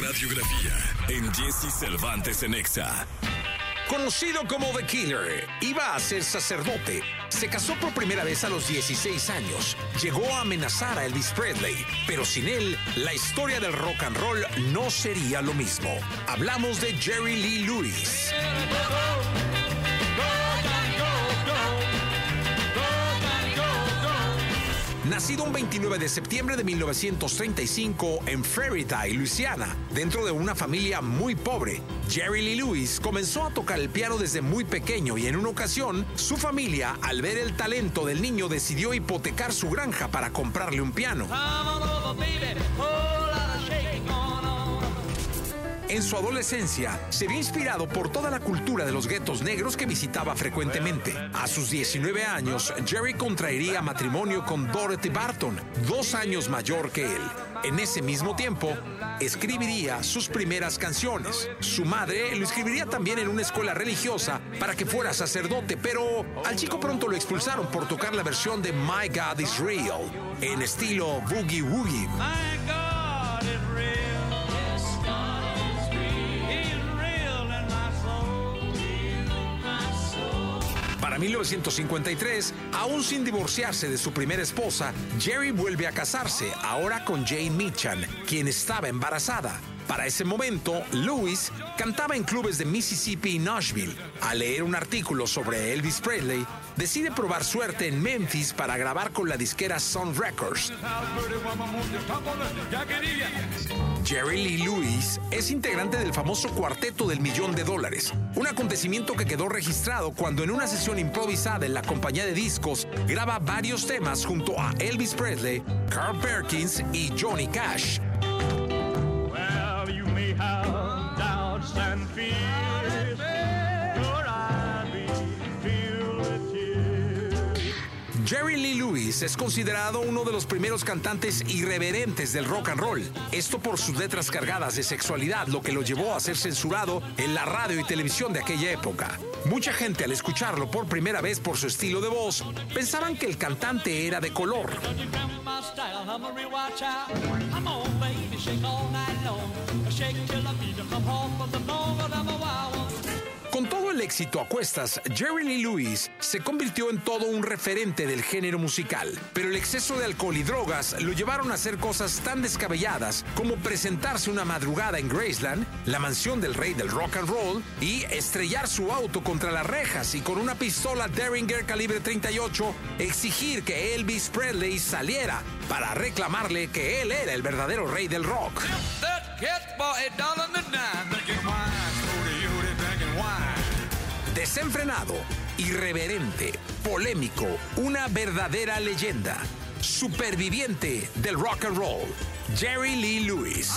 radiografía en Jesse Cervantes en Exa. Conocido como The Killer, iba a ser sacerdote. Se casó por primera vez a los 16 años. Llegó a amenazar a Elvis Presley, pero sin él, la historia del rock and roll no sería lo mismo. Hablamos de Jerry Lee Lewis. Nacido un 29 de septiembre de 1935 en Ferrytay, Luisiana, dentro de una familia muy pobre, Jerry Lee Lewis comenzó a tocar el piano desde muy pequeño y en una ocasión, su familia, al ver el talento del niño, decidió hipotecar su granja para comprarle un piano. En su adolescencia, se vio inspirado por toda la cultura de los guetos negros que visitaba frecuentemente. A sus 19 años, Jerry contraería matrimonio con Dorothy Barton, dos años mayor que él. En ese mismo tiempo, escribiría sus primeras canciones. Su madre lo escribiría también en una escuela religiosa para que fuera sacerdote, pero al chico pronto lo expulsaron por tocar la versión de My God is Real en estilo boogie woogie. Para 1953, aún sin divorciarse de su primera esposa, Jerry vuelve a casarse, ahora con Jane Mitchell, quien estaba embarazada. Para ese momento, Lewis cantaba en clubes de Mississippi y Nashville. Al leer un artículo sobre Elvis Presley, decide probar suerte en Memphis para grabar con la disquera Sun Records. Jerry Lee Lewis es integrante del famoso Cuarteto del Millón de Dólares, un acontecimiento que quedó registrado cuando en una sesión improvisada en la compañía de discos graba varios temas junto a Elvis Presley, Carl Perkins y Johnny Cash. Jerry Lee Lewis es considerado uno de los primeros cantantes irreverentes del rock and roll. Esto por sus letras cargadas de sexualidad, lo que lo llevó a ser censurado en la radio y televisión de aquella época. Mucha gente al escucharlo por primera vez por su estilo de voz, pensaban que el cantante era de color. Style, I'm a real watch out. I'm on, baby, shake all night long. Shake till I feel you come home from the but I'm a wild one. Con todo el éxito a cuestas, Jerry Lee Lewis se convirtió en todo un referente del género musical, pero el exceso de alcohol y drogas lo llevaron a hacer cosas tan descabelladas como presentarse una madrugada en Graceland, la mansión del rey del rock and roll, y estrellar su auto contra las rejas y con una pistola Derringer calibre 38 exigir que Elvis Presley saliera para reclamarle que él era el verdadero rey del rock. Desenfrenado, irreverente, polémico, una verdadera leyenda. Superviviente del rock and roll. Jerry Lee Lewis.